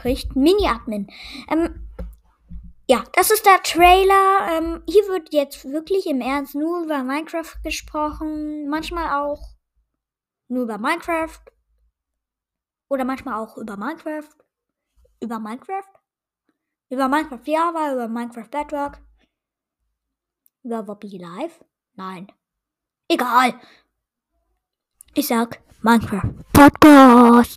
spricht, Mini-Admin. Ähm, ja, das ist der Trailer. Ähm, hier wird jetzt wirklich im Ernst nur über Minecraft gesprochen. Manchmal auch nur über Minecraft. Oder manchmal auch über Minecraft. Über Minecraft? Über Minecraft Java, über Minecraft Bedrock. Über Wobby Live? Nein. Egal. Ich sag Minecraft Podcast.